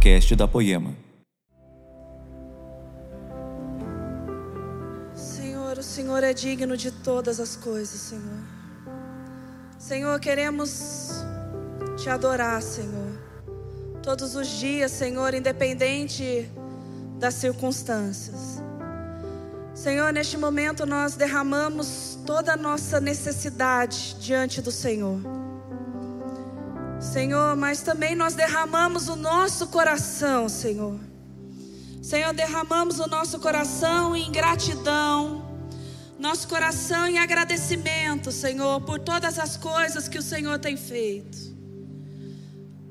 podcast da Poema. Senhor, o Senhor é digno de todas as coisas, Senhor. Senhor, queremos te adorar, Senhor. Todos os dias, Senhor, independente das circunstâncias. Senhor, neste momento nós derramamos toda a nossa necessidade diante do Senhor. Senhor, mas também nós derramamos o nosso coração, Senhor. Senhor, derramamos o nosso coração em gratidão, nosso coração em agradecimento, Senhor, por todas as coisas que o Senhor tem feito.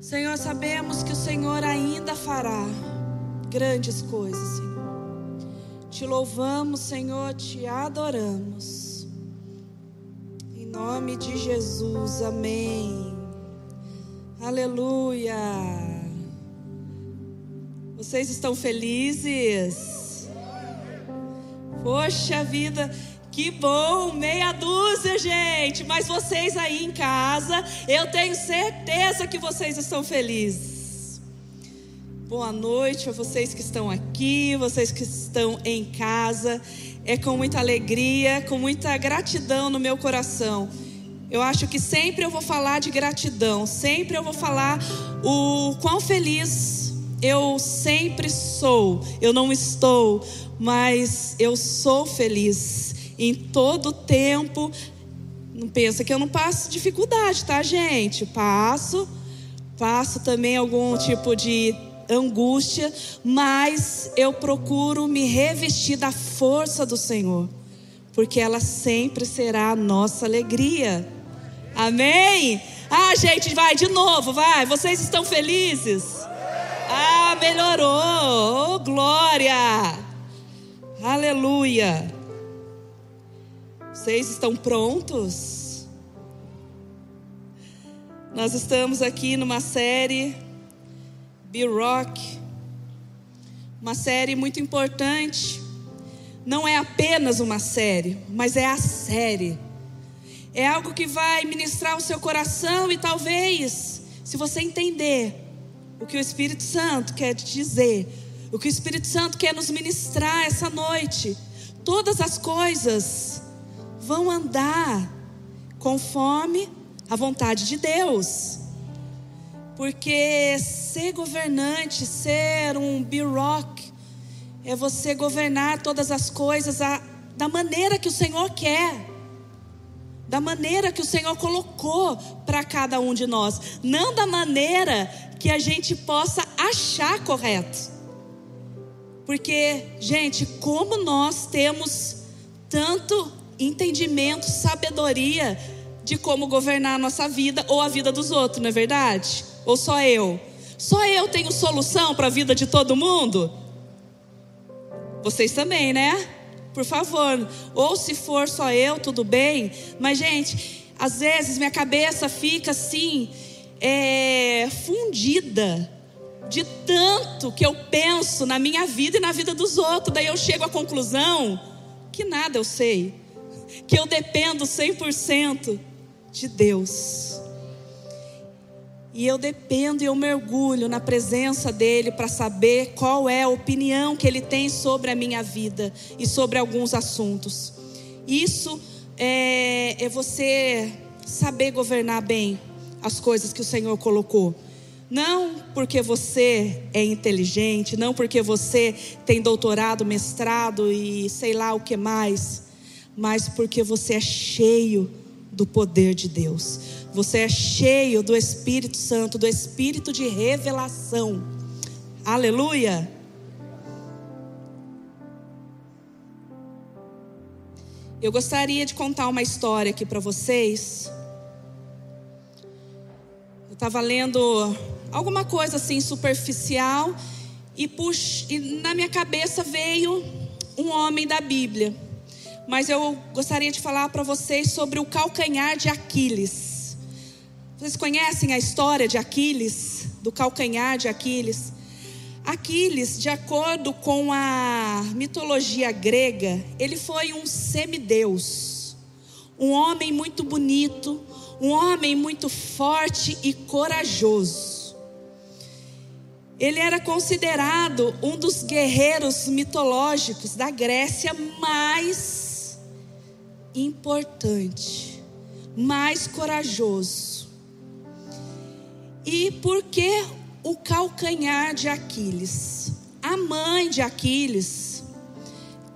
Senhor, sabemos que o Senhor ainda fará grandes coisas, Senhor. Te louvamos, Senhor, te adoramos. Em nome de Jesus, amém. Aleluia. Vocês estão felizes? Poxa vida, que bom, meia dúzia, gente. Mas vocês aí em casa, eu tenho certeza que vocês estão felizes. Boa noite a vocês que estão aqui, vocês que estão em casa. É com muita alegria, com muita gratidão no meu coração. Eu acho que sempre eu vou falar de gratidão, sempre eu vou falar o quão feliz eu sempre sou. Eu não estou, mas eu sou feliz em todo tempo. Não pensa que eu não passo dificuldade, tá, gente? Passo, passo também algum tipo de angústia, mas eu procuro me revestir da força do Senhor, porque ela sempre será a nossa alegria. Amém? Ah, gente, vai de novo, vai. Vocês estão felizes? Ah, melhorou. Oh, glória. Aleluia. Vocês estão prontos? Nós estamos aqui numa série B-Rock, uma série muito importante. Não é apenas uma série, mas é a série. É algo que vai ministrar o seu coração e talvez, se você entender o que o Espírito Santo quer te dizer, o que o Espírito Santo quer nos ministrar essa noite, todas as coisas vão andar conforme a vontade de Deus. Porque ser governante, ser um B-Rock, é você governar todas as coisas a, da maneira que o Senhor quer, da maneira que o Senhor colocou para cada um de nós, não da maneira que a gente possa achar correto. Porque, gente, como nós temos tanto entendimento, sabedoria de como governar a nossa vida ou a vida dos outros, não é verdade? Ou só eu? Só eu tenho solução para a vida de todo mundo? Vocês também, né? Por favor. Ou se for só eu, tudo bem. Mas, gente, às vezes minha cabeça fica assim, é, fundida de tanto que eu penso na minha vida e na vida dos outros. Daí eu chego à conclusão que nada eu sei, que eu dependo 100% de Deus. E eu dependo e eu mergulho na presença dele para saber qual é a opinião que ele tem sobre a minha vida e sobre alguns assuntos. Isso é, é você saber governar bem as coisas que o Senhor colocou. Não porque você é inteligente, não porque você tem doutorado, mestrado e sei lá o que mais, mas porque você é cheio do poder de Deus. Você é cheio do Espírito Santo, do Espírito de revelação. Aleluia. Eu gostaria de contar uma história aqui para vocês. Eu estava lendo alguma coisa assim superficial e, pux... e na minha cabeça veio um homem da Bíblia. Mas eu gostaria de falar para vocês sobre o calcanhar de Aquiles. Vocês conhecem a história de Aquiles, do calcanhar de Aquiles? Aquiles, de acordo com a mitologia grega, ele foi um semideus, um homem muito bonito, um homem muito forte e corajoso. Ele era considerado um dos guerreiros mitológicos da Grécia mais importante, mais corajoso. E por que o calcanhar de Aquiles? A mãe de Aquiles,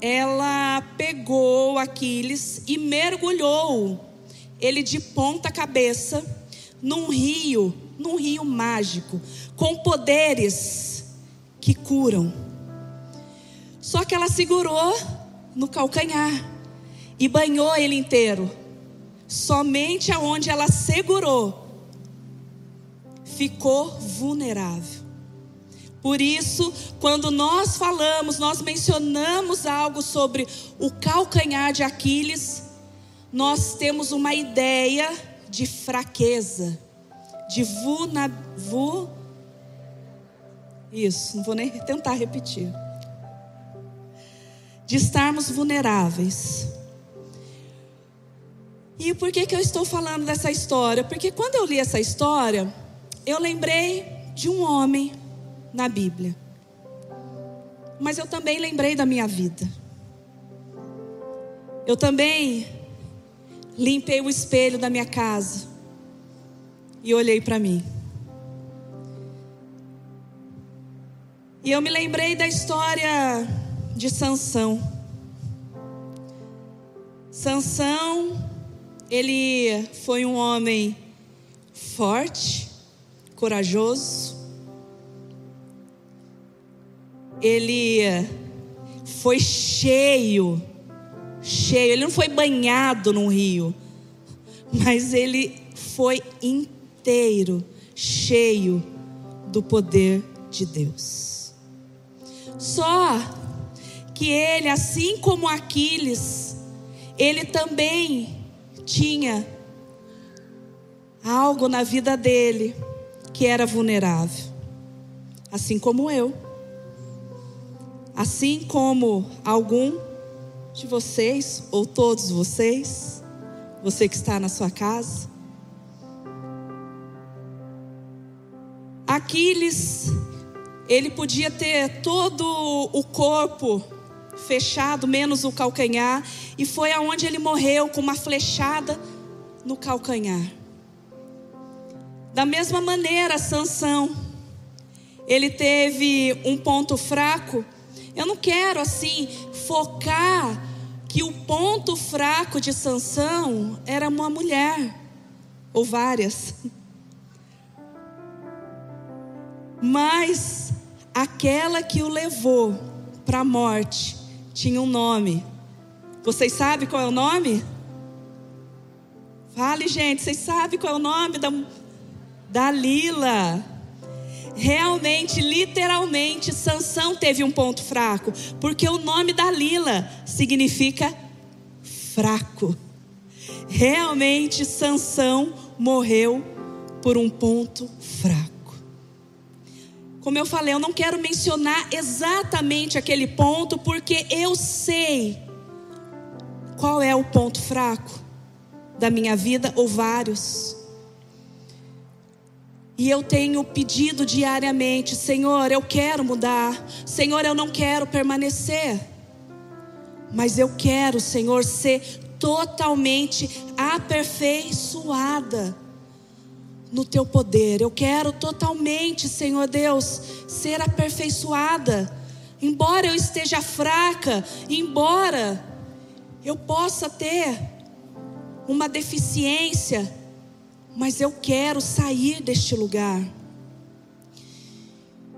ela pegou Aquiles e mergulhou ele de ponta cabeça num rio, num rio mágico, com poderes que curam. Só que ela segurou no calcanhar e banhou ele inteiro. Somente aonde ela segurou ficou vulnerável. Por isso, quando nós falamos, nós mencionamos algo sobre o calcanhar de Aquiles, nós temos uma ideia de fraqueza, de vulna, vu, isso, não vou nem tentar repetir. De estarmos vulneráveis. E por que, que eu estou falando dessa história? Porque quando eu li essa história, eu lembrei de um homem na Bíblia. Mas eu também lembrei da minha vida. Eu também limpei o espelho da minha casa e olhei para mim. E eu me lembrei da história de Sansão. Sansão, ele foi um homem forte, corajoso. Ele foi cheio, cheio. Ele não foi banhado num rio, mas ele foi inteiro, cheio do poder de Deus. Só que ele, assim como Aquiles, ele também tinha algo na vida dele que era vulnerável, assim como eu, assim como algum de vocês, ou todos vocês, você que está na sua casa. Aquiles ele podia ter todo o corpo fechado, menos o calcanhar, e foi aonde ele morreu com uma flechada no calcanhar. Da mesma maneira, Sansão, ele teve um ponto fraco. Eu não quero assim focar que o ponto fraco de Sansão era uma mulher ou várias. Mas aquela que o levou para a morte tinha um nome. Vocês sabem qual é o nome? Fale, gente, vocês sabem qual é o nome da Dalila? Realmente, literalmente, Sansão teve um ponto fraco, porque o nome Dalila significa fraco. Realmente, Sansão morreu por um ponto fraco. Como eu falei, eu não quero mencionar exatamente aquele ponto, porque eu sei qual é o ponto fraco da minha vida, ou vários. E eu tenho pedido diariamente: Senhor, eu quero mudar. Senhor, eu não quero permanecer. Mas eu quero, Senhor, ser totalmente aperfeiçoada no teu poder. Eu quero totalmente, Senhor Deus, ser aperfeiçoada. Embora eu esteja fraca, embora eu possa ter uma deficiência, mas eu quero sair deste lugar.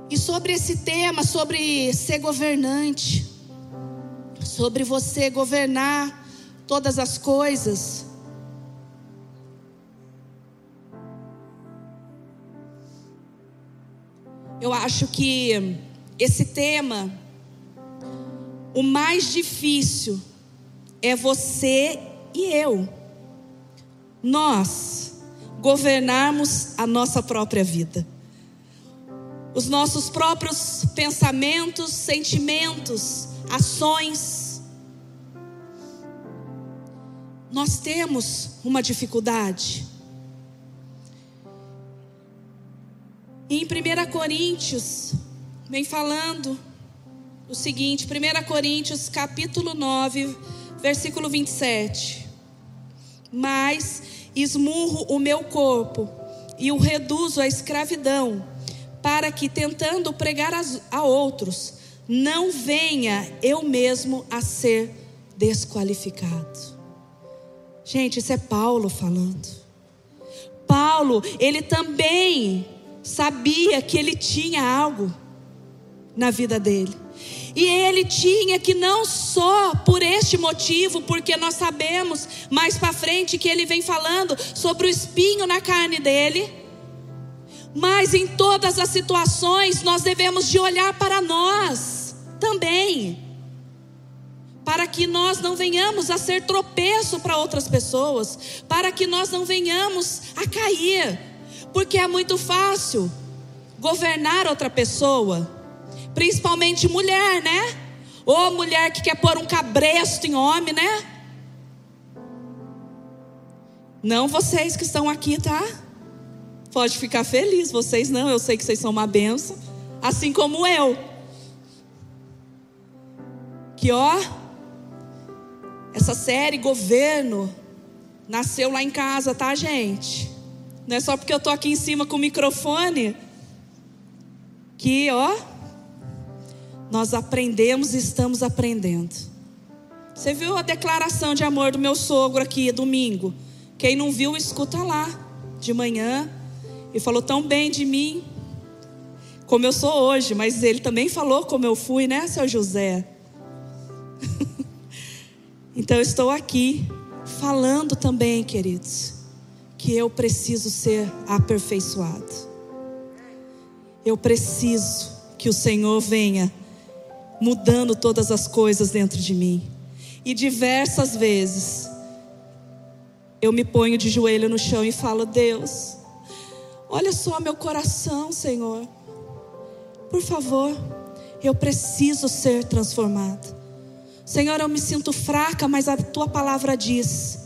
E sobre esse tema, sobre ser governante, sobre você governar todas as coisas, Eu acho que esse tema, o mais difícil é você e eu, nós, governarmos a nossa própria vida, os nossos próprios pensamentos, sentimentos, ações. Nós temos uma dificuldade. em 1 Coríntios, vem falando o seguinte, 1 Coríntios capítulo 9, versículo 27. Mas esmurro o meu corpo e o reduzo à escravidão, para que, tentando pregar a outros, não venha eu mesmo a ser desqualificado. Gente, isso é Paulo falando. Paulo, ele também sabia que ele tinha algo na vida dele. E ele tinha que não só por este motivo, porque nós sabemos mais para frente que ele vem falando sobre o espinho na carne dele, mas em todas as situações nós devemos de olhar para nós também. Para que nós não venhamos a ser tropeço para outras pessoas, para que nós não venhamos a cair, porque é muito fácil governar outra pessoa, principalmente mulher, né? Ou mulher que quer pôr um cabresto em homem, né? Não vocês que estão aqui, tá? Pode ficar feliz, vocês não, eu sei que vocês são uma benção, assim como eu. Que ó, essa série Governo nasceu lá em casa, tá, gente? Não é só porque eu tô aqui em cima com o microfone que, ó, nós aprendemos e estamos aprendendo. Você viu a declaração de amor do meu sogro aqui domingo? Quem não viu, escuta lá, de manhã. Ele falou tão bem de mim, como eu sou hoje, mas ele também falou como eu fui, né, seu José? então eu estou aqui falando também, queridos, que eu preciso ser aperfeiçoado. Eu preciso que o Senhor venha mudando todas as coisas dentro de mim. E diversas vezes eu me ponho de joelho no chão e falo: Deus, olha só meu coração, Senhor. Por favor, eu preciso ser transformado. Senhor, eu me sinto fraca, mas a tua palavra diz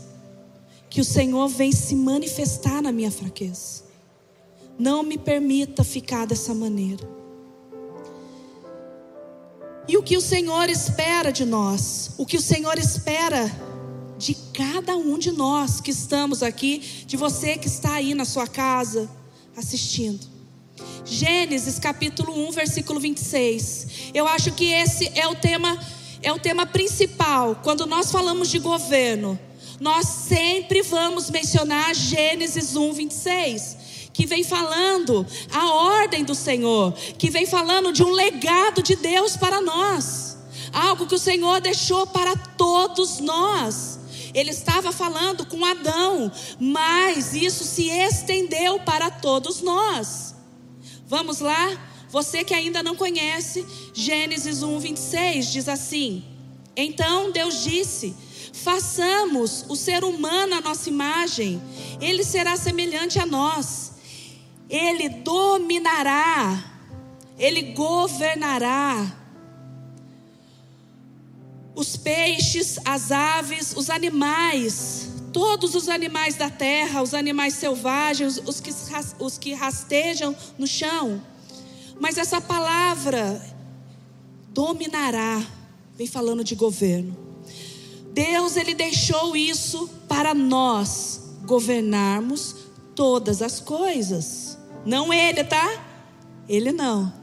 que o Senhor vem se manifestar na minha fraqueza. Não me permita ficar dessa maneira. E o que o Senhor espera de nós? O que o Senhor espera de cada um de nós que estamos aqui, de você que está aí na sua casa assistindo. Gênesis capítulo 1, versículo 26. Eu acho que esse é o tema é o tema principal quando nós falamos de governo. Nós sempre vamos mencionar Gênesis 1, 26 que vem falando a ordem do Senhor, que vem falando de um legado de Deus para nós, algo que o Senhor deixou para todos nós. Ele estava falando com Adão, mas isso se estendeu para todos nós. Vamos lá? Você que ainda não conhece, Gênesis 1, 26 diz assim: Então Deus disse: Façamos o ser humano à nossa imagem, ele será semelhante a nós ele dominará, ele governará. Os peixes, as aves, os animais, todos os animais da terra, os animais selvagens, os que, os que rastejam no chão. Mas essa palavra dominará, vem falando de governo. Deus ele deixou isso para nós governarmos todas as coisas. Não ele, tá? Ele não.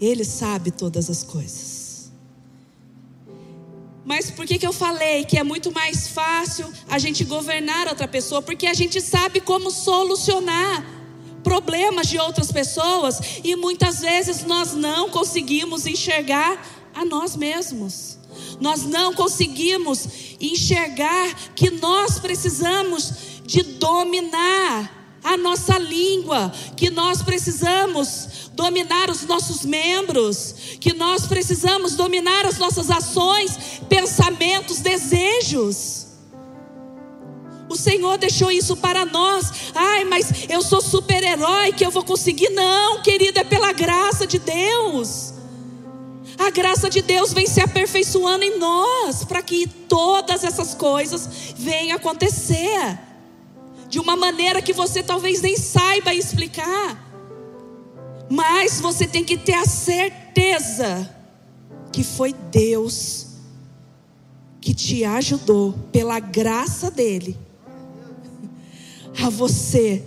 Ele sabe todas as coisas. Mas por que, que eu falei que é muito mais fácil a gente governar outra pessoa? Porque a gente sabe como solucionar problemas de outras pessoas e muitas vezes nós não conseguimos enxergar a nós mesmos. Nós não conseguimos enxergar que nós precisamos de dominar a nossa língua, que nós precisamos dominar os nossos membros, que nós precisamos dominar as nossas ações, pensamentos, desejos. O Senhor deixou isso para nós. Ai, mas eu sou super-herói que eu vou conseguir. Não, querido, é pela graça de Deus. A graça de Deus vem se aperfeiçoando em nós para que todas essas coisas venham acontecer de uma maneira que você talvez nem saiba explicar. Mas você tem que ter a certeza que foi Deus que te ajudou, pela graça dEle, a você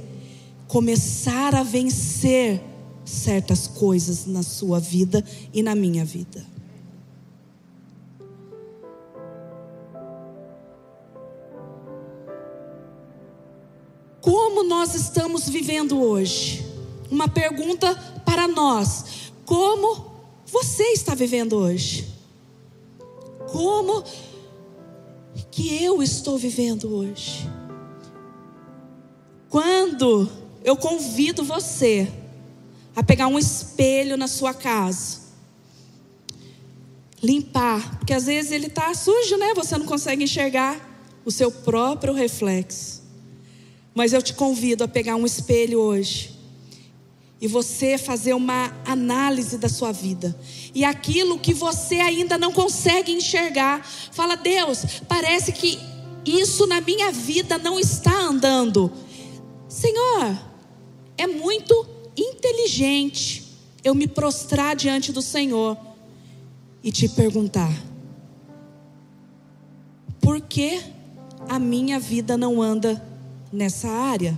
começar a vencer certas coisas na sua vida e na minha vida. Como nós estamos vivendo hoje? Uma pergunta para nós: como você está vivendo hoje? Como que eu estou vivendo hoje? Quando eu convido você a pegar um espelho na sua casa, limpar, porque às vezes ele está sujo, né? Você não consegue enxergar o seu próprio reflexo. Mas eu te convido a pegar um espelho hoje e você fazer uma análise da sua vida. E aquilo que você ainda não consegue enxergar, fala: Deus, parece que isso na minha vida não está andando. Senhor, é muito inteligente eu me prostrar diante do Senhor e te perguntar: por que a minha vida não anda nessa área.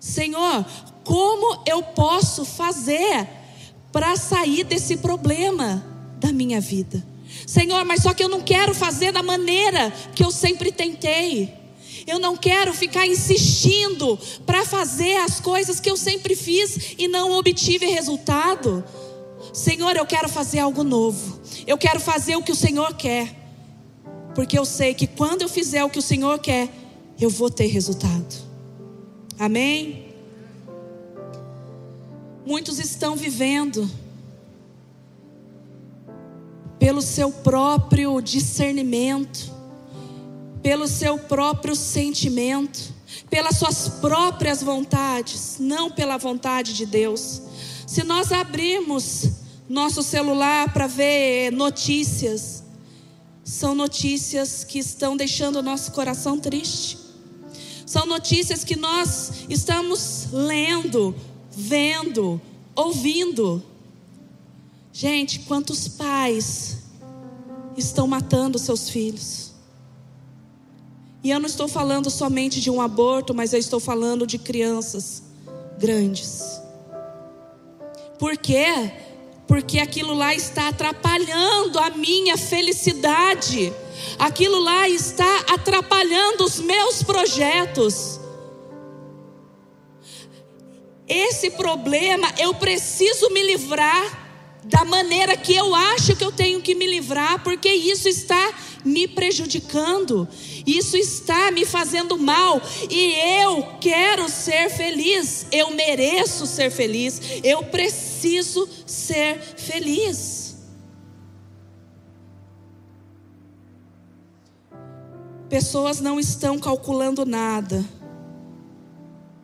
Senhor, como eu posso fazer para sair desse problema da minha vida? Senhor, mas só que eu não quero fazer da maneira que eu sempre tentei. Eu não quero ficar insistindo para fazer as coisas que eu sempre fiz e não obtive resultado. Senhor, eu quero fazer algo novo. Eu quero fazer o que o Senhor quer. Porque eu sei que quando eu fizer o que o Senhor quer, eu vou ter resultado. Amém? Muitos estão vivendo pelo seu próprio discernimento, pelo seu próprio sentimento, pelas suas próprias vontades, não pela vontade de Deus. Se nós abrirmos nosso celular para ver notícias, são notícias que estão deixando o nosso coração triste. São notícias que nós estamos lendo, vendo, ouvindo. Gente, quantos pais estão matando seus filhos? E eu não estou falando somente de um aborto, mas eu estou falando de crianças grandes. Por quê? Porque aquilo lá está atrapalhando a minha felicidade aquilo lá está atrapalhando os meus projetos. Esse problema eu preciso me livrar da maneira que eu acho que eu tenho que me livrar, porque isso está me prejudicando, isso está me fazendo mal, e eu quero ser feliz, eu mereço ser feliz, eu preciso ser feliz. Pessoas não estão calculando nada,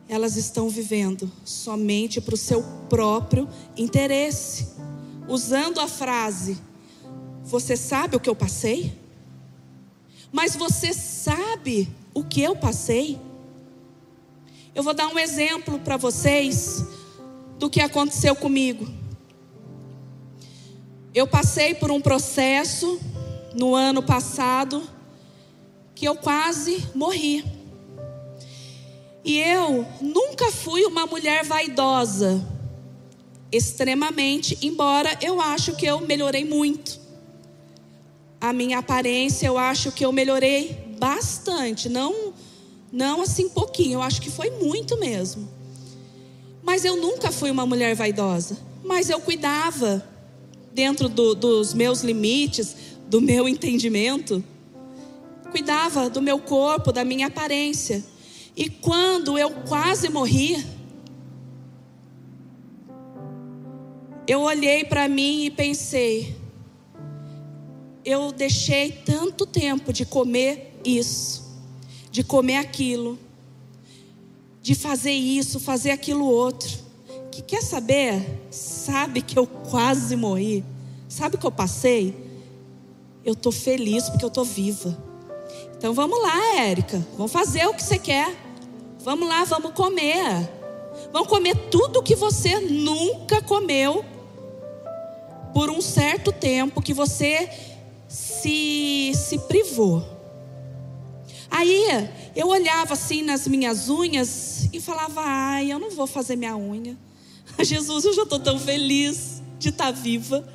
elas estão vivendo somente para o seu próprio interesse, usando a frase: Você sabe o que eu passei? Mas você sabe o que eu passei? Eu vou dar um exemplo para vocês do que aconteceu comigo. Eu passei por um processo no ano passado que eu quase morri. E eu nunca fui uma mulher vaidosa, extremamente, embora eu acho que eu melhorei muito. A minha aparência, eu acho que eu melhorei bastante, não não assim pouquinho, eu acho que foi muito mesmo. Mas eu nunca fui uma mulher vaidosa, mas eu cuidava dentro do, dos meus limites, do meu entendimento cuidava do meu corpo, da minha aparência. E quando eu quase morri, eu olhei para mim e pensei: eu deixei tanto tempo de comer isso, de comer aquilo, de fazer isso, fazer aquilo outro. Que quer saber? Sabe que eu quase morri. Sabe que eu passei? Eu estou feliz porque eu estou viva. Então vamos lá, Érica. Vamos fazer o que você quer. Vamos lá, vamos comer. vão comer tudo que você nunca comeu por um certo tempo que você se, se privou. Aí eu olhava assim nas minhas unhas e falava: ai, eu não vou fazer minha unha. Jesus, eu já estou tão feliz de estar tá viva.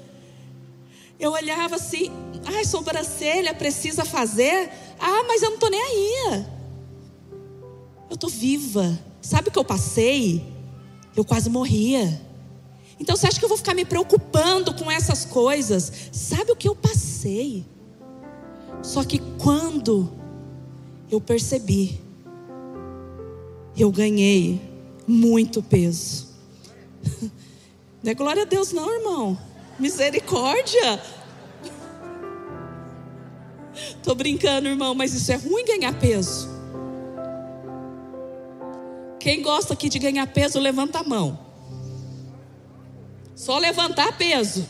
Eu olhava assim, ai, sobrancelha precisa fazer. Ah, mas eu não estou nem aí. Eu estou viva. Sabe o que eu passei? Eu quase morria. Então você acha que eu vou ficar me preocupando com essas coisas? Sabe o que eu passei? Só que quando eu percebi, eu ganhei muito peso. Não é glória a Deus, não, irmão. Misericórdia. Tô brincando, irmão, mas isso é ruim ganhar peso. Quem gosta aqui de ganhar peso, levanta a mão. Só levantar peso.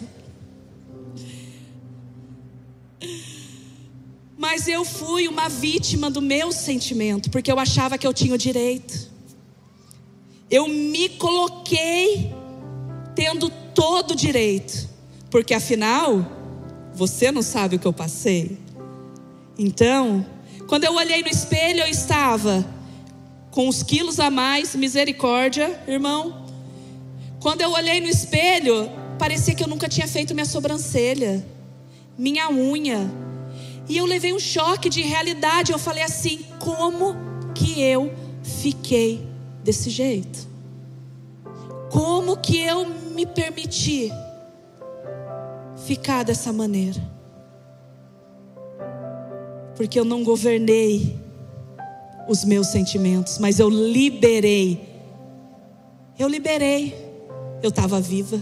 Mas eu fui uma vítima do meu sentimento, porque eu achava que eu tinha o direito. Eu me coloquei tendo todo o direito, porque afinal, você não sabe o que eu passei. Então, quando eu olhei no espelho, eu estava com os quilos a mais, misericórdia, irmão. Quando eu olhei no espelho, parecia que eu nunca tinha feito minha sobrancelha, minha unha. E eu levei um choque de realidade. Eu falei assim: como que eu fiquei desse jeito? Como que eu me permiti ficar dessa maneira? Porque eu não governei os meus sentimentos, mas eu liberei. Eu liberei. Eu estava viva.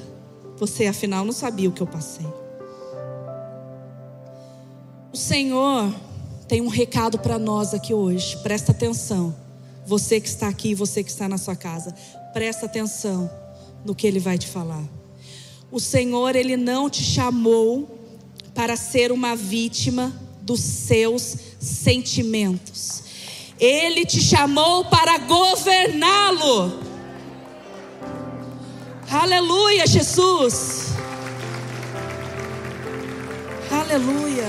Você, afinal, não sabia o que eu passei. O Senhor tem um recado para nós aqui hoje. Presta atenção. Você que está aqui, você que está na sua casa, presta atenção no que ele vai te falar. O Senhor, ele não te chamou para ser uma vítima dos seus sentimentos. Ele te chamou para governá-lo. Aleluia, Jesus. Aleluia.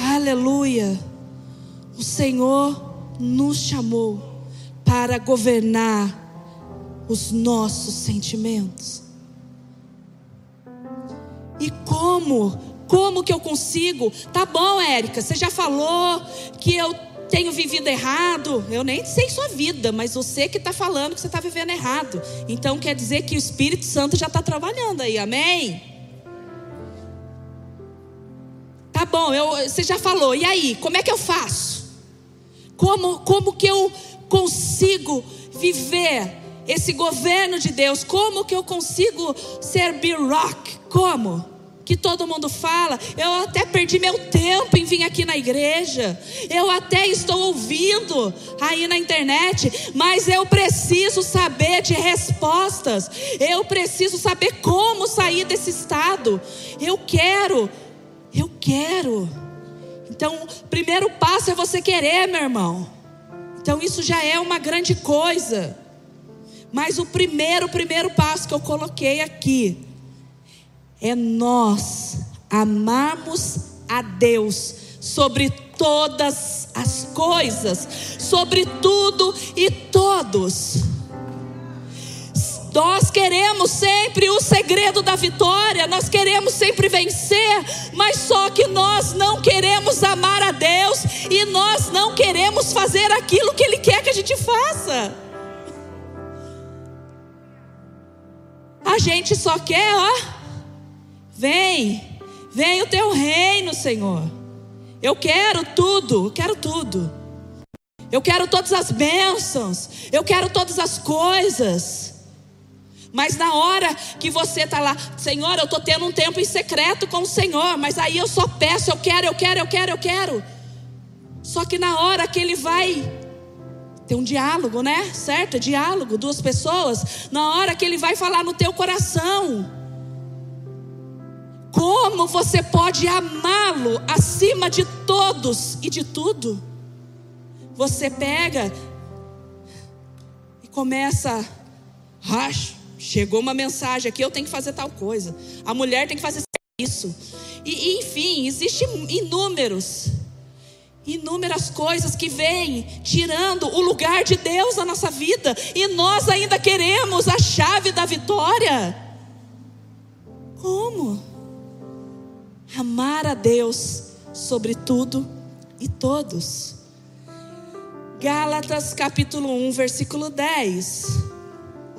Aleluia. O Senhor nos chamou para governar os nossos sentimentos. E como como que eu consigo? Tá bom, Érica, você já falou que eu tenho vivido errado. Eu nem sei sua vida, mas você que está falando que você está vivendo errado. Então quer dizer que o Espírito Santo já está trabalhando aí, amém? Tá bom, eu, você já falou. E aí, como é que eu faço? Como, como que eu consigo viver esse governo de Deus? Como que eu consigo ser B-Rock? Como? Que todo mundo fala. Eu até perdi meu tempo em vir aqui na igreja. Eu até estou ouvindo aí na internet, mas eu preciso saber de respostas. Eu preciso saber como sair desse estado. Eu quero. Eu quero. Então, o primeiro passo é você querer, meu irmão. Então, isso já é uma grande coisa. Mas o primeiro, primeiro passo que eu coloquei aqui é nós amarmos a Deus sobre todas as coisas, sobre tudo e todos. Nós queremos sempre o segredo da vitória, nós queremos sempre vencer, mas só que nós não queremos amar a Deus e nós não queremos fazer aquilo que Ele quer que a gente faça. A gente só quer, ó Vem, vem o teu reino, Senhor. Eu quero tudo, eu quero tudo. Eu quero todas as bênçãos, eu quero todas as coisas. Mas na hora que você está lá, Senhor, eu estou tendo um tempo em secreto com o Senhor, mas aí eu só peço, eu quero, eu quero, eu quero, eu quero. Só que na hora que Ele vai ter um diálogo, né? Certo? Diálogo, duas pessoas. Na hora que Ele vai falar no teu coração. Como você pode amá-lo acima de todos e de tudo? Você pega começa, ah, chegou uma mensagem aqui, eu tenho que fazer tal coisa. A mulher tem que fazer isso. E, enfim, existem inúmeros, inúmeras coisas que vêm tirando o lugar de Deus na nossa vida, e nós ainda queremos a chave da vitória. Como? Amar a Deus sobre tudo e todos. Gálatas capítulo 1, versículo 10.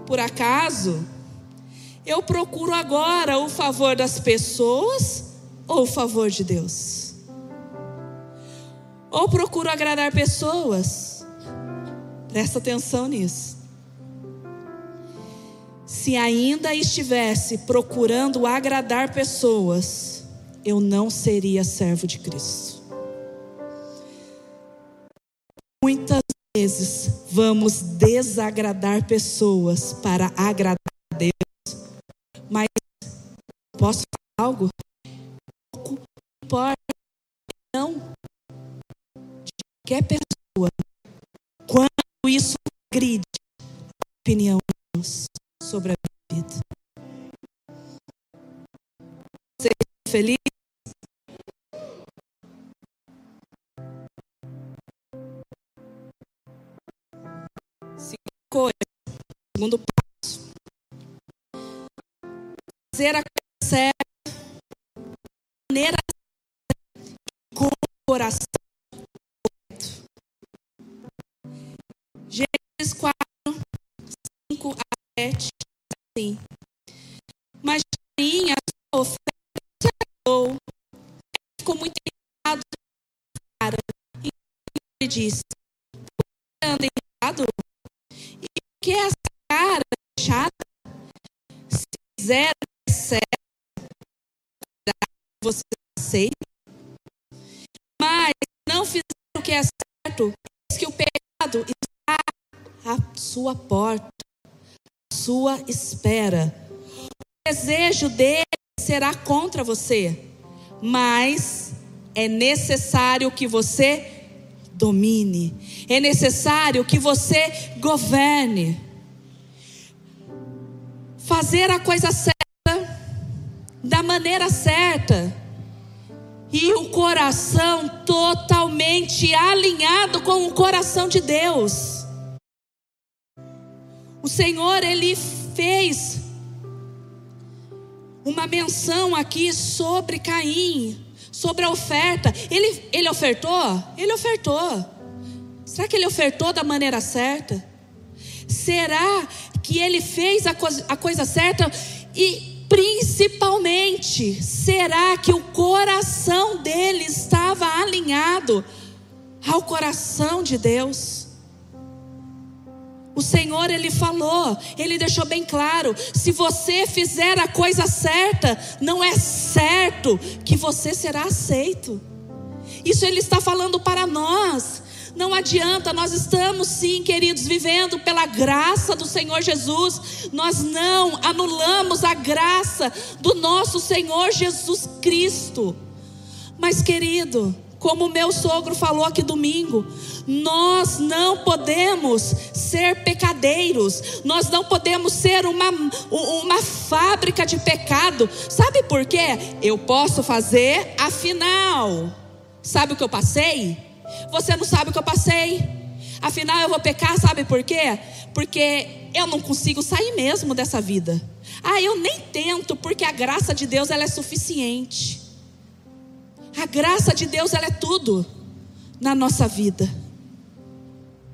Por acaso, eu procuro agora o favor das pessoas ou o favor de Deus? Ou procuro agradar pessoas? Presta atenção nisso. Se ainda estivesse procurando agradar pessoas, eu não seria servo de Cristo. Muitas vezes vamos desagradar pessoas para agradar a Deus, mas posso falar algo? Pouco importa não de qualquer pessoa quando isso agride a opinião de Deus sobre a minha vida. Está feliz? Fazer a coisa certa, de maneira com o coração correto. Gênesis 4, 5 a 7, assim. Mas Caim, a sua oferta, agradou. Ficou muito irritado. Cara, e ele disse: anda irritado? Sua porta, à sua espera. O desejo dele será contra você, mas é necessário que você domine. É necessário que você governe. Fazer a coisa certa, da maneira certa. E o coração totalmente alinhado com o coração de Deus. O Senhor, Ele fez uma menção aqui sobre Caim sobre a oferta. Ele, ele ofertou? Ele ofertou. Será que ele ofertou da maneira certa? Será que ele fez a, co a coisa certa? E principalmente, será que o coração dele estava alinhado ao coração de Deus? O Senhor, Ele falou, Ele deixou bem claro: se você fizer a coisa certa, não é certo que você será aceito. Isso Ele está falando para nós. Não adianta, nós estamos sim, queridos, vivendo pela graça do Senhor Jesus. Nós não anulamos a graça do nosso Senhor Jesus Cristo. Mas, querido, como o meu sogro falou aqui domingo, nós não podemos ser pecadeiros, nós não podemos ser uma, uma fábrica de pecado. Sabe por quê? Eu posso fazer, afinal. Sabe o que eu passei? Você não sabe o que eu passei. Afinal, eu vou pecar, sabe por quê? Porque eu não consigo sair mesmo dessa vida. Ah, eu nem tento, porque a graça de Deus ela é suficiente. A graça de Deus, ela é tudo na nossa vida.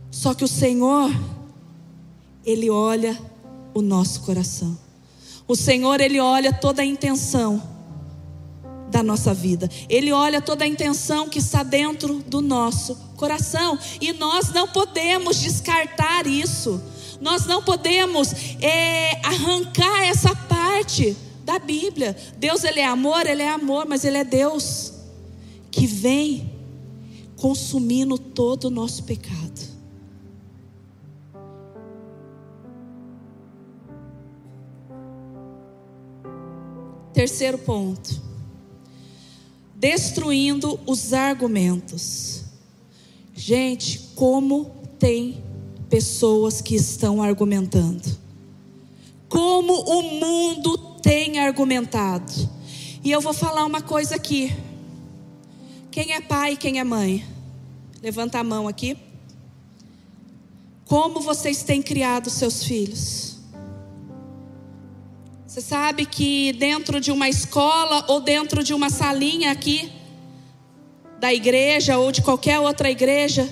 Só que o Senhor, Ele olha o nosso coração. O Senhor, Ele olha toda a intenção da nossa vida. Ele olha toda a intenção que está dentro do nosso coração. E nós não podemos descartar isso. Nós não podemos é, arrancar essa parte da Bíblia. Deus, Ele é amor, Ele é amor, mas Ele é Deus que vem consumindo todo o nosso pecado. Terceiro ponto. Destruindo os argumentos. Gente, como tem pessoas que estão argumentando. Como o mundo tem argumentado. E eu vou falar uma coisa aqui. Quem é pai e quem é mãe? Levanta a mão aqui. Como vocês têm criado seus filhos? Você sabe que dentro de uma escola ou dentro de uma salinha aqui da igreja ou de qualquer outra igreja,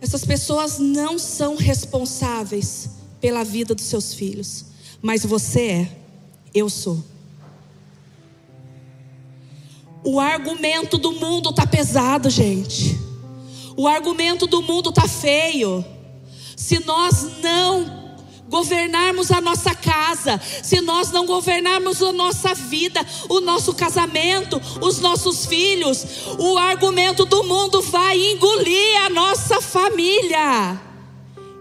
essas pessoas não são responsáveis pela vida dos seus filhos, mas você é, eu sou. O argumento do mundo está pesado, gente. O argumento do mundo está feio. Se nós não governarmos a nossa casa, se nós não governarmos a nossa vida, o nosso casamento, os nossos filhos, o argumento do mundo vai engolir a nossa família.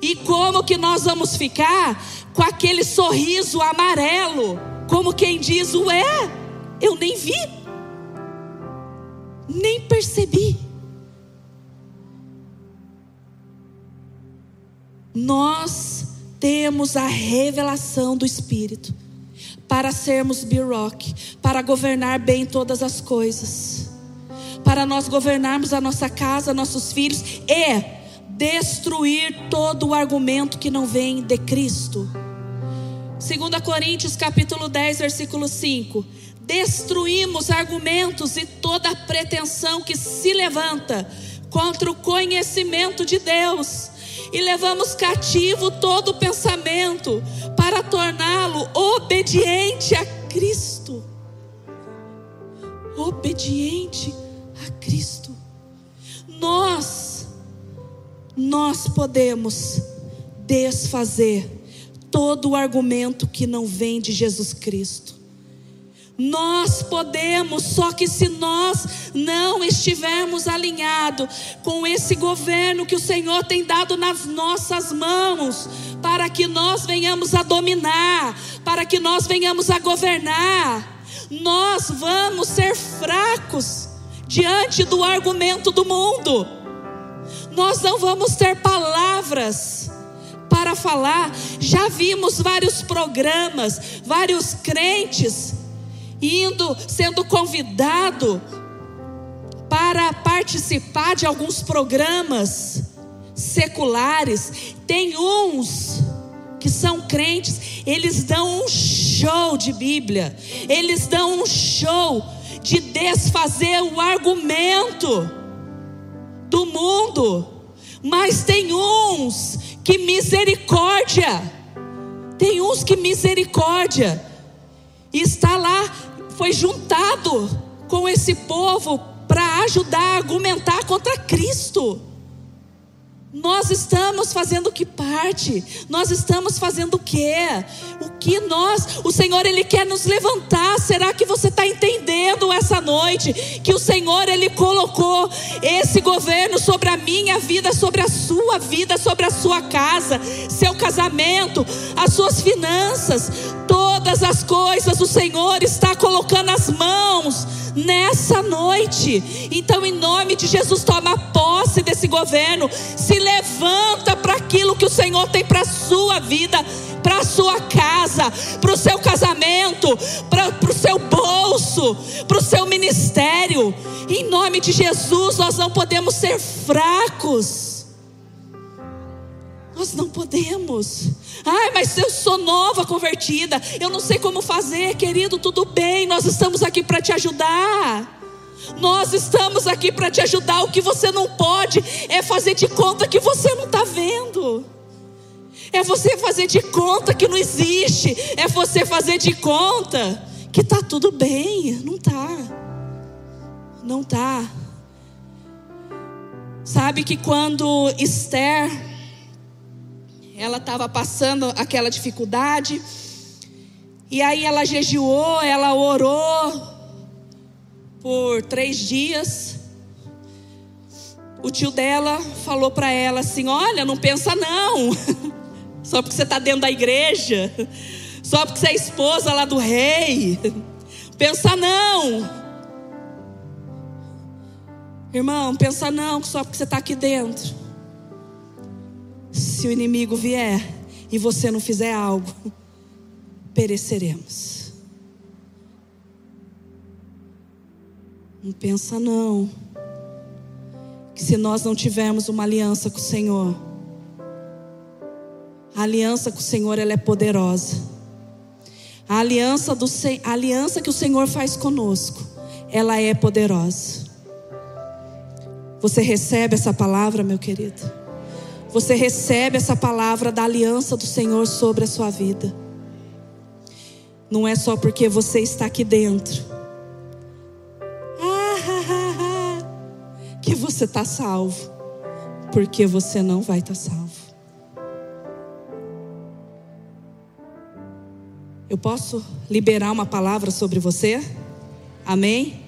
E como que nós vamos ficar com aquele sorriso amarelo, como quem diz: "Ué, eu nem vi, nem percebi". Nós temos a revelação do Espírito para sermos Biroc, para governar bem todas as coisas, para nós governarmos a nossa casa, nossos filhos e destruir todo o argumento que não vem de Cristo. 2 Coríntios capítulo 10, versículo 5. Destruímos argumentos e toda pretensão que se levanta contra o conhecimento de Deus e levamos cativo todo pensamento para torná-lo obediente a Cristo. Obediente a Cristo. Nós, nós podemos desfazer todo o argumento que não vem de Jesus Cristo. Nós podemos, só que se nós não estivermos alinhados com esse governo que o Senhor tem dado nas nossas mãos, para que nós venhamos a dominar, para que nós venhamos a governar, nós vamos ser fracos diante do argumento do mundo. Nós não vamos ter palavras para falar. Já vimos vários programas, vários crentes indo, sendo convidado para participar de alguns programas seculares. Tem uns que são crentes, eles dão um show de Bíblia, eles dão um show de desfazer o argumento do mundo. Mas tem uns que misericórdia, tem uns que misericórdia, está lá foi juntado com esse povo para ajudar a argumentar contra Cristo. Nós estamos fazendo que parte? Nós estamos fazendo o quê? O que nós, o Senhor, Ele quer nos levantar. Será que você está entendendo essa noite? Que o Senhor, Ele colocou esse governo sobre a minha vida, sobre a sua vida, sobre a sua casa, seu casamento, as suas finanças, todas as coisas o Senhor está colocando as mãos nessa noite. Então, em nome de Jesus, toma posse desse governo, se levanta para aquilo que o Senhor tem para a sua vida, para a sua casa, para o seu casamento, para o seu bolso, para o seu ministério. Em nome de Jesus, nós não podemos ser fracos. Nós não podemos. Ai, mas eu sou nova convertida. Eu não sei como fazer, querido. Tudo bem, nós estamos aqui para te ajudar. Nós estamos aqui para te ajudar. O que você não pode é fazer de conta que você não está vendo. É você fazer de conta que não existe. É você fazer de conta que está tudo bem. Não está. Não está. Sabe que quando Esther ela estava passando aquela dificuldade. E aí ela jejuou, ela orou por três dias. O tio dela falou para ela assim: Olha, não pensa não, só porque você está dentro da igreja, só porque você é esposa lá do rei, pensa não. Irmão, pensa não, só porque você está aqui dentro. Se o inimigo vier e você não fizer algo, pereceremos. Não pensa não. Que se nós não tivermos uma aliança com o Senhor, a aliança com o Senhor ela é poderosa. A aliança, do, a aliança que o Senhor faz conosco, ela é poderosa. Você recebe essa palavra, meu querido? Você recebe essa palavra da aliança do Senhor sobre a sua vida. Não é só porque você está aqui dentro que você está salvo, porque você não vai estar salvo. Eu posso liberar uma palavra sobre você? Amém?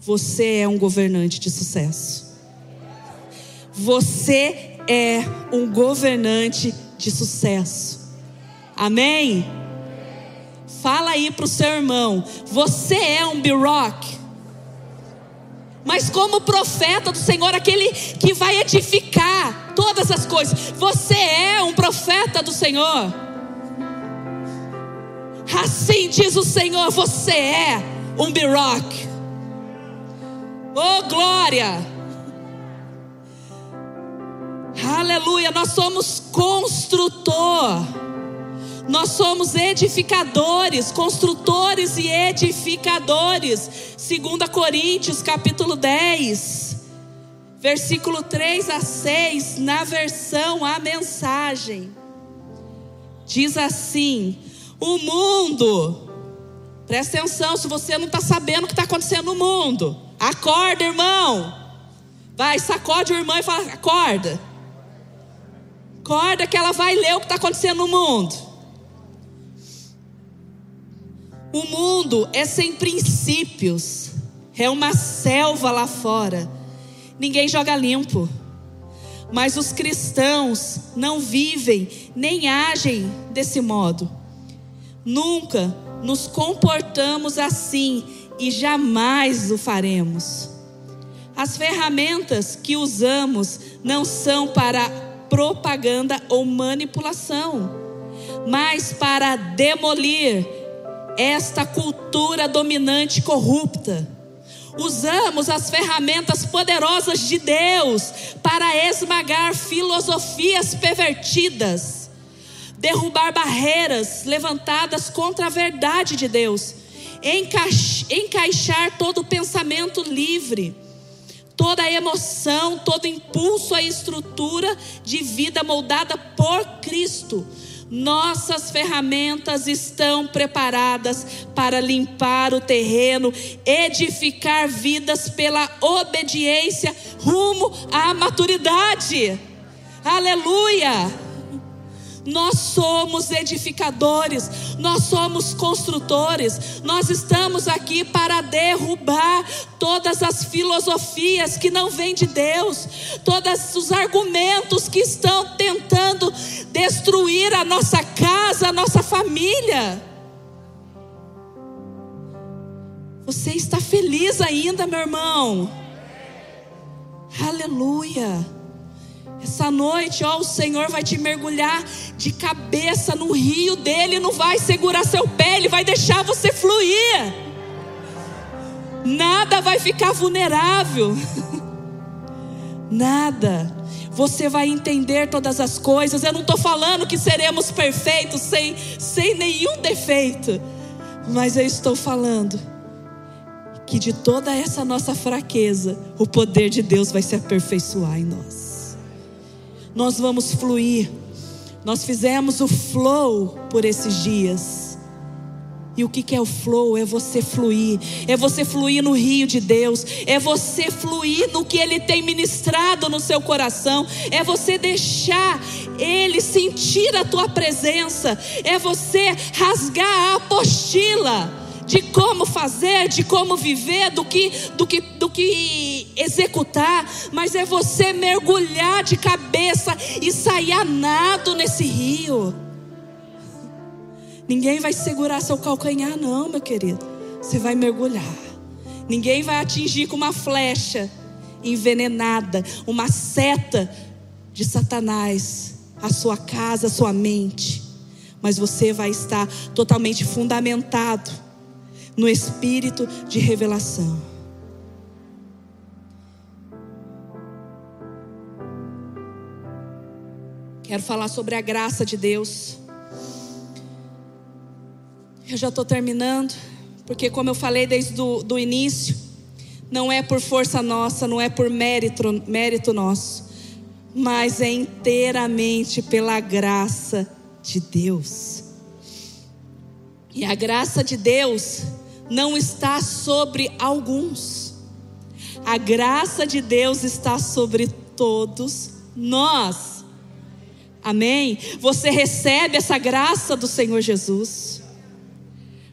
Você é um governante de sucesso. Você é um governante de sucesso. Amém? Fala aí para o seu irmão. Você é um B-Rock. Mas como profeta do Senhor, aquele que vai edificar todas as coisas. Você é um profeta do Senhor. Assim diz o Senhor, você é um B-Rock. Oh, glória! Aleluia, nós somos construtor. Nós somos edificadores, construtores e edificadores. 2 Coríntios, capítulo 10, versículo 3 a 6, na versão a mensagem. Diz assim: O mundo, presta atenção, se você não está sabendo o que está acontecendo no mundo. Acorda, irmão. Vai, sacode o irmão e fala: acorda. Acorda que ela vai ler o que está acontecendo no mundo. O mundo é sem princípios, é uma selva lá fora. Ninguém joga limpo. Mas os cristãos não vivem nem agem desse modo. Nunca nos comportamos assim e jamais o faremos. As ferramentas que usamos não são para propaganda ou manipulação, mas para demolir esta cultura dominante corrupta. Usamos as ferramentas poderosas de Deus para esmagar filosofias pervertidas, derrubar barreiras levantadas contra a verdade de Deus encaixar todo pensamento livre, toda a emoção, todo impulso à estrutura de vida moldada por Cristo. Nossas ferramentas estão preparadas para limpar o terreno, edificar vidas pela obediência rumo à maturidade. Aleluia! Nós somos edificadores, nós somos construtores, nós estamos aqui para derrubar todas as filosofias que não vêm de Deus, todos os argumentos que estão tentando destruir a nossa casa, a nossa família. Você está feliz ainda, meu irmão? Aleluia. Essa noite, ó, o Senhor vai te mergulhar de cabeça no rio dele, não vai segurar seu pé, ele vai deixar você fluir. Nada vai ficar vulnerável. Nada. Você vai entender todas as coisas. Eu não estou falando que seremos perfeitos sem, sem nenhum defeito. Mas eu estou falando que de toda essa nossa fraqueza, o poder de Deus vai se aperfeiçoar em nós nós vamos fluir. Nós fizemos o flow por esses dias. E o que é o flow? É você fluir, é você fluir no rio de Deus, é você fluir no que Ele tem ministrado no seu coração, é você deixar Ele sentir a tua presença, é você rasgar a apostila de como fazer, de como viver, do que, do que, do que executar, mas é você mergulhar de cabeça e sair a nado nesse rio. Ninguém vai segurar seu calcanhar, não, meu querido. Você vai mergulhar. Ninguém vai atingir com uma flecha envenenada, uma seta de Satanás. a sua casa, a sua mente, mas você vai estar totalmente fundamentado no espírito de revelação. Quero falar sobre a graça de Deus. Eu já estou terminando, porque, como eu falei desde o início, não é por força nossa, não é por mérito, mérito nosso, mas é inteiramente pela graça de Deus. E a graça de Deus não está sobre alguns, a graça de Deus está sobre todos nós. Amém? Você recebe essa graça do Senhor Jesus.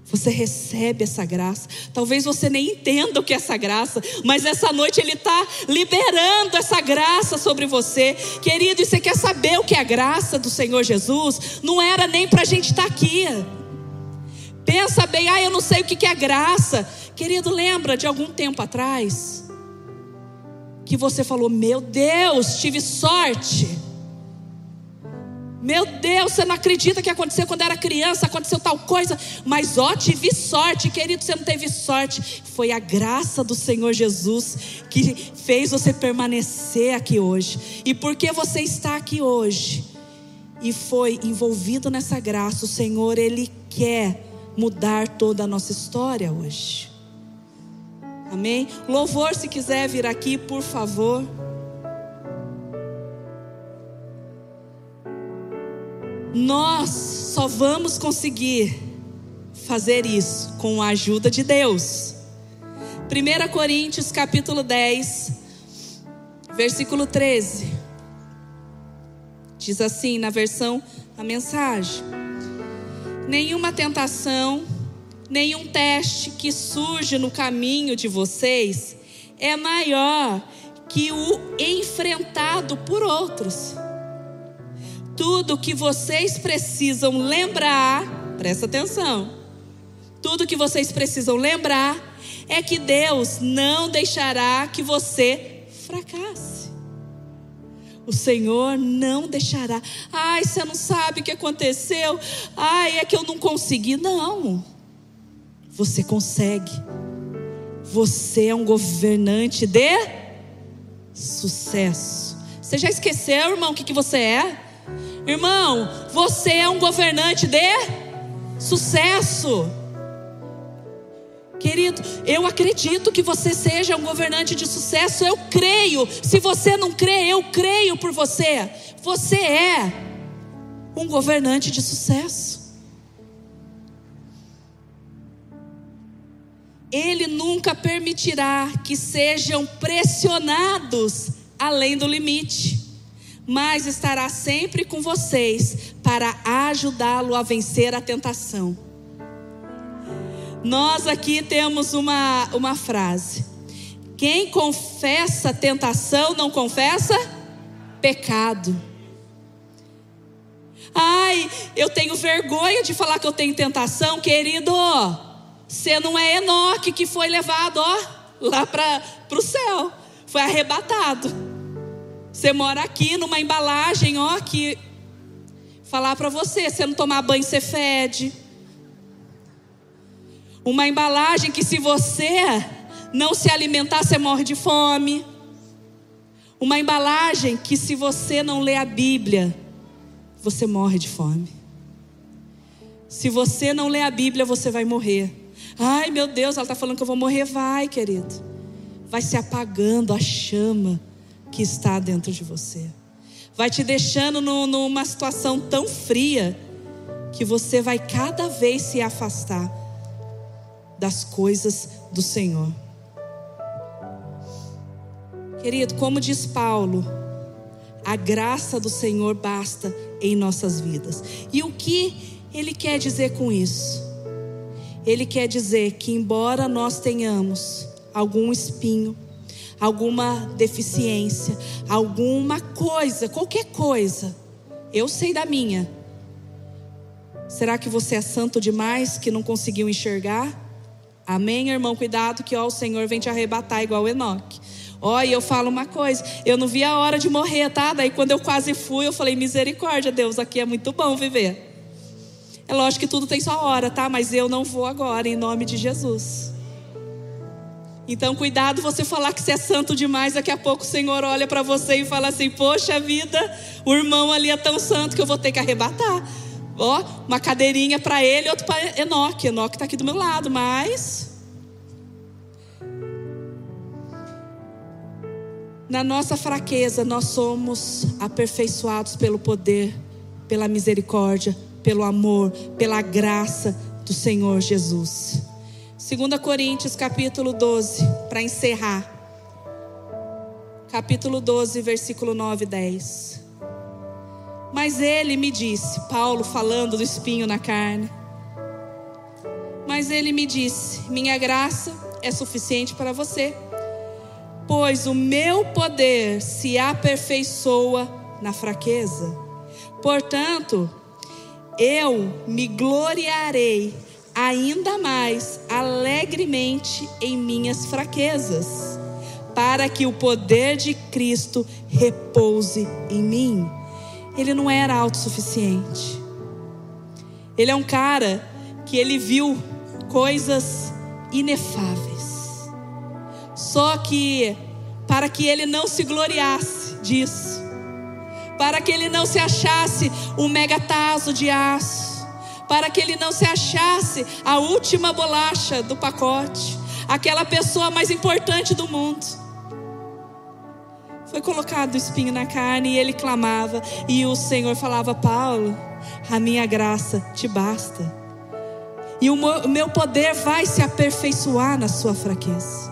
Você recebe essa graça. Talvez você nem entenda o que é essa graça, mas essa noite Ele está liberando essa graça sobre você. Querido, e você quer saber o que é a graça do Senhor Jesus? Não era nem para a gente estar tá aqui. Pensa bem, ah, eu não sei o que é graça. Querido, lembra de algum tempo atrás? Que você falou, meu Deus, tive sorte meu Deus, você não acredita que aconteceu quando era criança, aconteceu tal coisa, mas ó, tive sorte, querido, você não teve sorte. Foi a graça do Senhor Jesus que fez você permanecer aqui hoje. E porque você está aqui hoje e foi envolvido nessa graça, o Senhor, Ele quer mudar toda a nossa história hoje. Amém? Louvor, se quiser vir aqui, por favor. Nós só vamos conseguir fazer isso com a ajuda de Deus. 1 Coríntios capítulo 10, versículo 13. Diz assim na versão a mensagem: Nenhuma tentação, nenhum teste que surge no caminho de vocês é maior que o enfrentado por outros. Tudo que vocês precisam lembrar, presta atenção. Tudo que vocês precisam lembrar é que Deus não deixará que você fracasse. O Senhor não deixará. Ai, você não sabe o que aconteceu. Ai, é que eu não consegui. Não. Você consegue. Você é um governante de sucesso. Você já esqueceu, irmão, o que, que você é? Irmão, você é um governante de sucesso. Querido, eu acredito que você seja um governante de sucesso, eu creio. Se você não crê, eu creio por você. Você é um governante de sucesso. Ele nunca permitirá que sejam pressionados além do limite mas estará sempre com vocês para ajudá-lo a vencer a tentação. Nós aqui temos uma, uma frase: quem confessa tentação não confessa pecado. Ai, eu tenho vergonha de falar que eu tenho tentação, querido. Você não é Enoque que foi levado ó, lá para o céu, foi arrebatado. Você mora aqui numa embalagem, ó, que falar para você, se não tomar banho você fede. Uma embalagem que se você não se alimentar você morre de fome. Uma embalagem que se você não ler a Bíblia, você morre de fome. Se você não ler a Bíblia, você vai morrer. Ai meu Deus, ela está falando que eu vou morrer. Vai, querido. Vai se apagando a chama que está dentro de você. Vai te deixando no, numa situação tão fria que você vai cada vez se afastar das coisas do Senhor. Querido, como diz Paulo, a graça do Senhor basta em nossas vidas. E o que ele quer dizer com isso? Ele quer dizer que, embora nós tenhamos algum espinho, alguma deficiência, alguma coisa, qualquer coisa. Eu sei da minha. Será que você é santo demais que não conseguiu enxergar? Amém, irmão? Cuidado que ó, o Senhor vem te arrebatar igual Enoque. Olha, eu falo uma coisa, eu não vi a hora de morrer, tá? Daí quando eu quase fui, eu falei, misericórdia, Deus, aqui é muito bom viver. É lógico que tudo tem sua hora, tá? Mas eu não vou agora, em nome de Jesus. Então, cuidado você falar que você é santo demais, daqui a pouco o Senhor olha para você e fala assim: Poxa vida, o irmão ali é tão santo que eu vou ter que arrebatar. Ó, uma cadeirinha para ele, outro para Enoque. Enoque está aqui do meu lado, mas Na nossa fraqueza, nós somos aperfeiçoados pelo poder, pela misericórdia, pelo amor, pela graça do Senhor Jesus. 2 Coríntios, capítulo 12, para encerrar. Capítulo 12, versículo 9 e 10. Mas ele me disse, Paulo falando do espinho na carne. Mas ele me disse: Minha graça é suficiente para você pois o meu poder se aperfeiçoa na fraqueza. Portanto, eu me gloriarei ainda mais alegremente em minhas fraquezas, para que o poder de Cristo repouse em mim. Ele não era autossuficiente. Ele é um cara que ele viu coisas inefáveis. Só que para que ele não se gloriasse disso, para que ele não se achasse o megataso de aço, para que ele não se achasse a última bolacha do pacote, aquela pessoa mais importante do mundo. Foi colocado o espinho na carne e ele clamava, e o Senhor falava: Paulo, a minha graça te basta, e o meu poder vai se aperfeiçoar na sua fraqueza.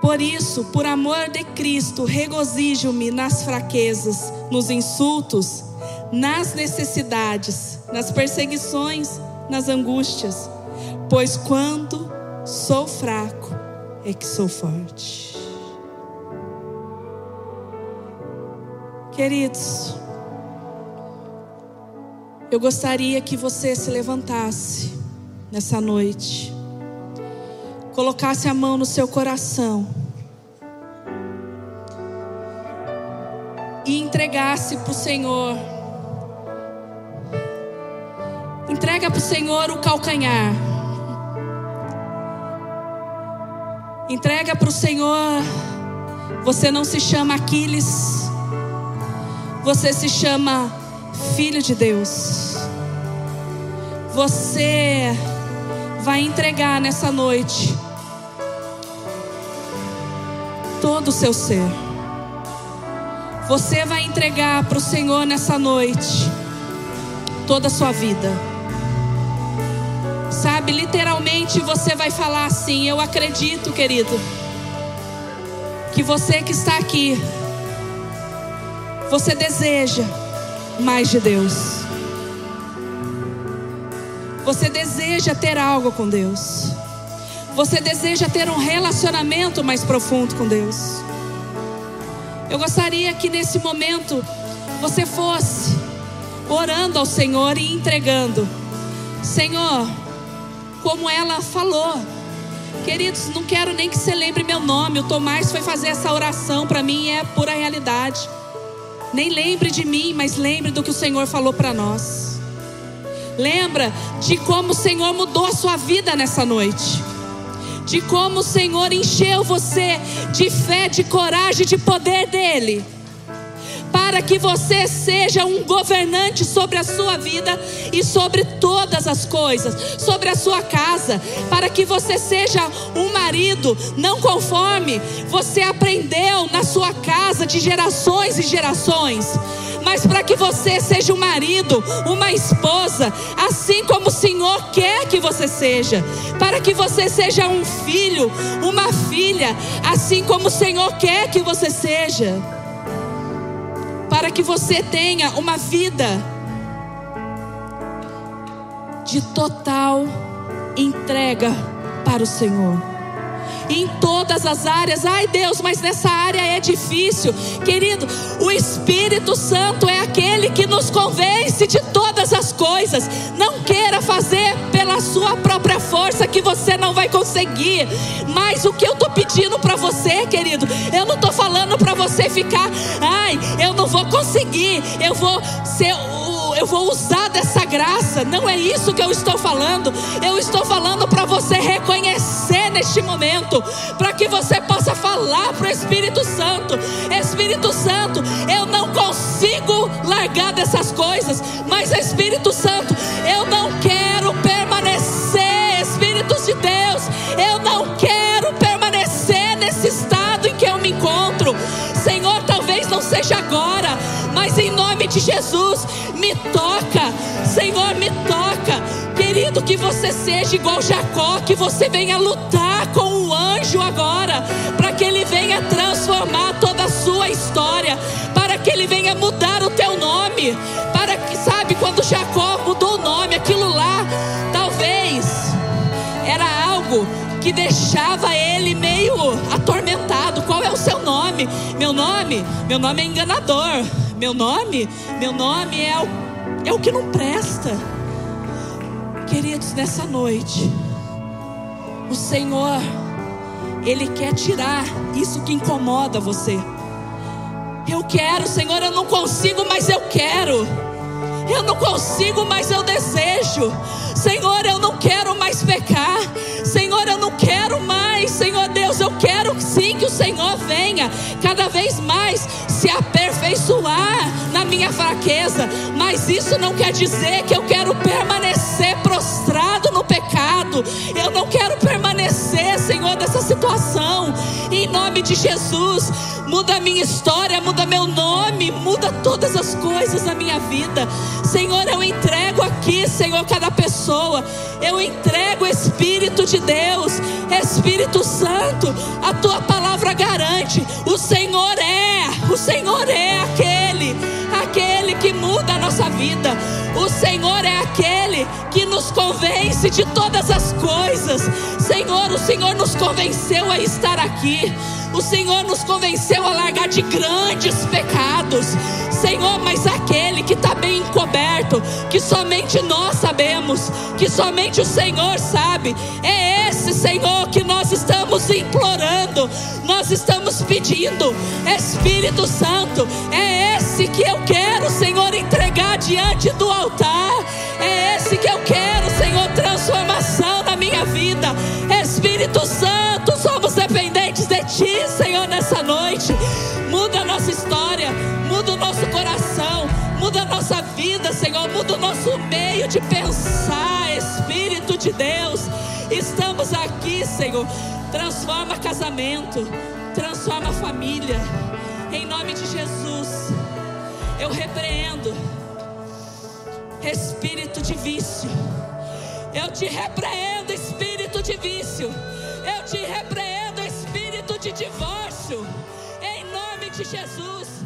Por isso, por amor de Cristo, regozijo-me nas fraquezas, nos insultos, nas necessidades, nas perseguições, nas angústias, pois quando sou fraco é que sou forte. Queridos, eu gostaria que você se levantasse nessa noite colocasse a mão no seu coração e entregasse para o Senhor. Entrega para o Senhor o calcanhar. Entrega para o Senhor. Você não se chama Aquiles. Você se chama filho de Deus. Você vai entregar nessa noite todo o seu ser. Você vai entregar para o Senhor nessa noite toda a sua vida. Sabe, literalmente você vai falar assim: Eu acredito, querido, que você que está aqui, você deseja mais de Deus. Você deseja ter algo com Deus. Você deseja ter um relacionamento mais profundo com Deus. Eu gostaria que nesse momento você fosse orando ao Senhor e entregando. Senhor, como ela falou, queridos, não quero nem que você lembre meu nome. O Tomás foi fazer essa oração para mim é pura realidade. Nem lembre de mim, mas lembre do que o Senhor falou para nós. Lembra de como o Senhor mudou a sua vida nessa noite de como o Senhor encheu você de fé, de coragem, de poder dEle, para que você seja um governante sobre a sua vida e sobre todas as coisas, sobre a sua casa, para que você seja um marido não conforme você aprendeu na sua casa de gerações e gerações mas para que você seja um marido, uma esposa, assim como o Senhor quer que você seja, para que você seja um filho, uma filha, assim como o Senhor quer que você seja, para que você tenha uma vida de total entrega para o Senhor em todas as áreas. Ai Deus, mas nessa área é difícil. Querido, o Espírito Santo é aquele que nos convence de todas as coisas. Não queira fazer pela sua própria força que você não vai conseguir. Mas o que eu estou pedindo para você, querido, eu não estou falando para você ficar, ai, eu não vou conseguir, eu vou ser eu vou usar dessa graça. Não é isso que eu estou falando. Eu estou falando para você reconhecer neste momento, para que você possa falar para o Espírito Santo: Espírito Santo, eu não consigo largar dessas coisas, mas Espírito Santo, eu não quero permanecer, Espíritos de Deus, eu não quero permanecer nesse estado em que eu me encontro. Senhor, talvez não seja agora, mas em nome de Jesus, me toca, Senhor, me toca. Que você seja igual Jacó, que você venha lutar com o anjo agora, para que ele venha transformar toda a sua história, para que ele venha mudar o teu nome, para que, sabe, quando Jacó mudou o nome, aquilo lá, talvez era algo que deixava ele meio atormentado. Qual é o seu nome? Meu nome? Meu nome é enganador. Meu nome? Meu nome é o, é o que não presta. Queridos, nessa noite, o Senhor, Ele quer tirar isso que incomoda você. Eu quero, Senhor, eu não consigo, mas eu quero. Eu não consigo, mas eu desejo. Senhor, eu não quero mais pecar. Senhor, eu quero mais. Senhor Deus, eu quero sim que o Senhor venha cada vez mais se aperfeiçoar na minha fraqueza. Mas isso não quer dizer que eu quero permanecer prostrado no pecado. Eu não quero permanecer, Senhor, dessa situação. Em nome de Jesus, muda a minha história, muda meu nome, muda todas as coisas na minha vida. Senhor, eu entrego aqui, Senhor, cada pessoa. Eu entrego Espírito de Deus, Espírito Santo. A tua palavra garante. O Senhor é, o Senhor é aquele vida. O Senhor é aquele que nos convence de todas as coisas. Senhor, o Senhor nos convenceu a estar aqui. O Senhor nos convenceu a largar de grandes pecados. Senhor, mas aquele que está bem encoberto, que somente nós sabemos, que somente o Senhor sabe, é esse Senhor que nós estamos implorando, nós estamos pedindo, Espírito Santo, é esse que eu quero, Senhor, entregar diante do altar, é esse que eu quero, Senhor, transformação na minha vida, Espírito Santo, somos dependentes de Ti, Senhor, nessa noite, muda a nossa história muda o nosso coração, muda a nossa vida, Senhor, muda o nosso meio de pensar, Espírito de Deus. Estamos aqui, Senhor. Transforma casamento, transforma família, em nome de Jesus. Eu repreendo espírito de vício. Eu te repreendo, espírito de vício. Eu te repreendo, espírito de divórcio. Em nome de Jesus